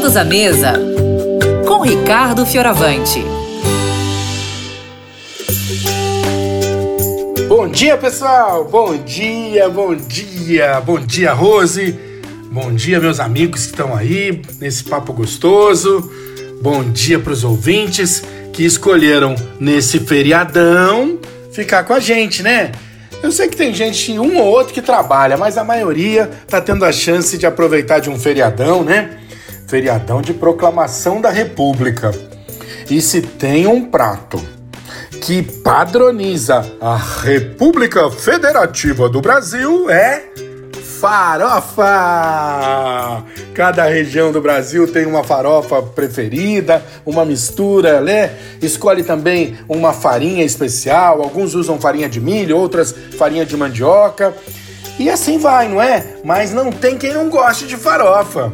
Todos à mesa com Ricardo Fioravante. Bom dia, pessoal! Bom dia, bom dia! Bom dia, Rose! Bom dia, meus amigos que estão aí nesse papo gostoso. Bom dia para os ouvintes que escolheram nesse feriadão ficar com a gente, né? Eu sei que tem gente, um ou outro, que trabalha, mas a maioria tá tendo a chance de aproveitar de um feriadão, né? Feriadão de proclamação da República. E se tem um prato que padroniza a República Federativa do Brasil, é farofa! Cada região do Brasil tem uma farofa preferida, uma mistura, né? Escolhe também uma farinha especial. Alguns usam farinha de milho, outras farinha de mandioca. E assim vai, não é? Mas não tem quem não goste de farofa.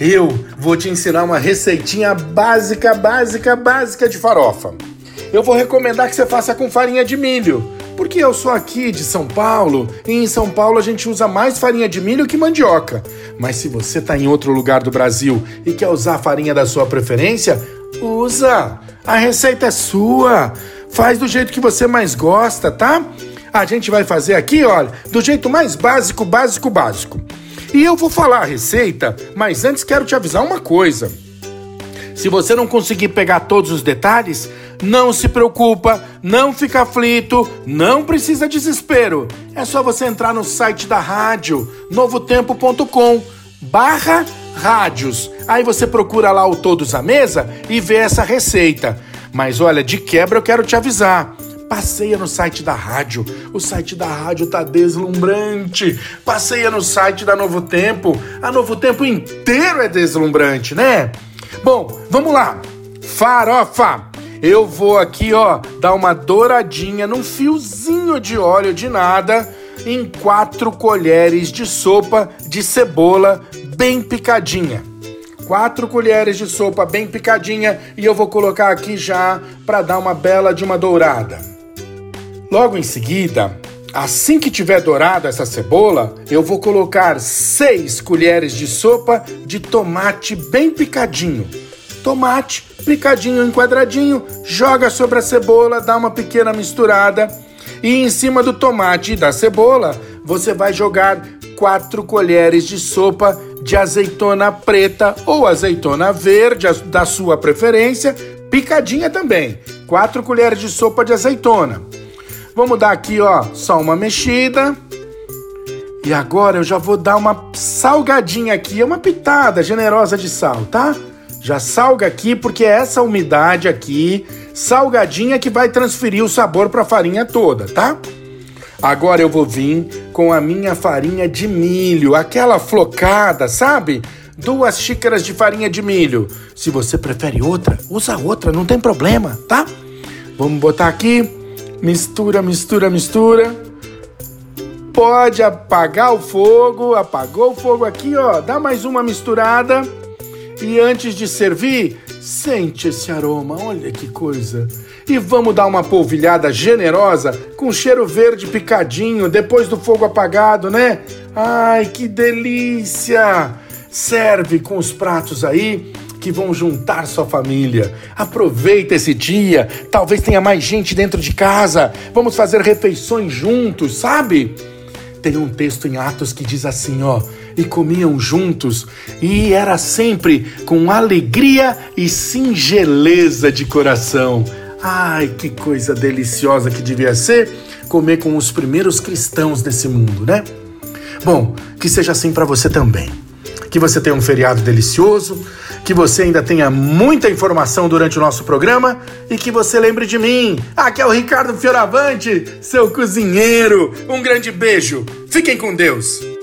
Eu vou te ensinar uma receitinha básica, básica, básica de farofa. Eu vou recomendar que você faça com farinha de milho porque eu sou aqui de São Paulo e em São Paulo a gente usa mais farinha de milho que mandioca. Mas se você está em outro lugar do Brasil e quer usar a farinha da sua preferência, usa! A receita é sua! Faz do jeito que você mais gosta, tá? A gente vai fazer aqui, olha, do jeito mais básico, básico, básico. E eu vou falar a receita, mas antes quero te avisar uma coisa. Se você não conseguir pegar todos os detalhes, não se preocupa, não fica aflito, não precisa desespero. É só você entrar no site da rádio, novotempo.com barra rádios. Aí você procura lá o Todos à Mesa e vê essa receita. Mas olha, de quebra eu quero te avisar. Passeia no site da rádio. O site da rádio tá deslumbrante. Passeia no site da Novo Tempo. A Novo Tempo inteiro é deslumbrante, né? Bom, vamos lá. Farofa eu vou aqui, ó, dar uma douradinha num fiozinho de óleo de nada em quatro colheres de sopa de cebola bem picadinha. Quatro colheres de sopa bem picadinha e eu vou colocar aqui já para dar uma bela de uma dourada. Logo em seguida, assim que tiver dourada essa cebola, eu vou colocar seis colheres de sopa de tomate bem picadinho tomate picadinho em quadradinho, joga sobre a cebola, dá uma pequena misturada e em cima do tomate e da cebola você vai jogar 4 colheres de sopa de azeitona preta ou azeitona verde, da sua preferência, picadinha também. 4 colheres de sopa de azeitona. Vamos dar aqui, ó, só uma mexida. E agora eu já vou dar uma salgadinha aqui, uma pitada generosa de sal, tá? Já salga aqui porque é essa umidade aqui, salgadinha que vai transferir o sabor para a farinha toda, tá? Agora eu vou vir com a minha farinha de milho, aquela flocada, sabe? Duas xícaras de farinha de milho. Se você prefere outra, usa outra, não tem problema, tá? Vamos botar aqui, mistura, mistura, mistura. Pode apagar o fogo, apagou o fogo aqui, ó. Dá mais uma misturada. E antes de servir, sente esse aroma, olha que coisa. E vamos dar uma polvilhada generosa com cheiro verde picadinho depois do fogo apagado, né? Ai, que delícia! Serve com os pratos aí que vão juntar sua família. Aproveita esse dia, talvez tenha mais gente dentro de casa. Vamos fazer refeições juntos, sabe? Tem um texto em Atos que diz assim, ó: "E comiam juntos, e era sempre com alegria e singeleza de coração." Ai, que coisa deliciosa que devia ser comer com os primeiros cristãos desse mundo, né? Bom, que seja assim para você também. Que você tenha um feriado delicioso, que você ainda tenha muita informação durante o nosso programa e que você lembre de mim. Aqui é o Ricardo Fioravante, seu cozinheiro. Um grande beijo. Fiquem com Deus.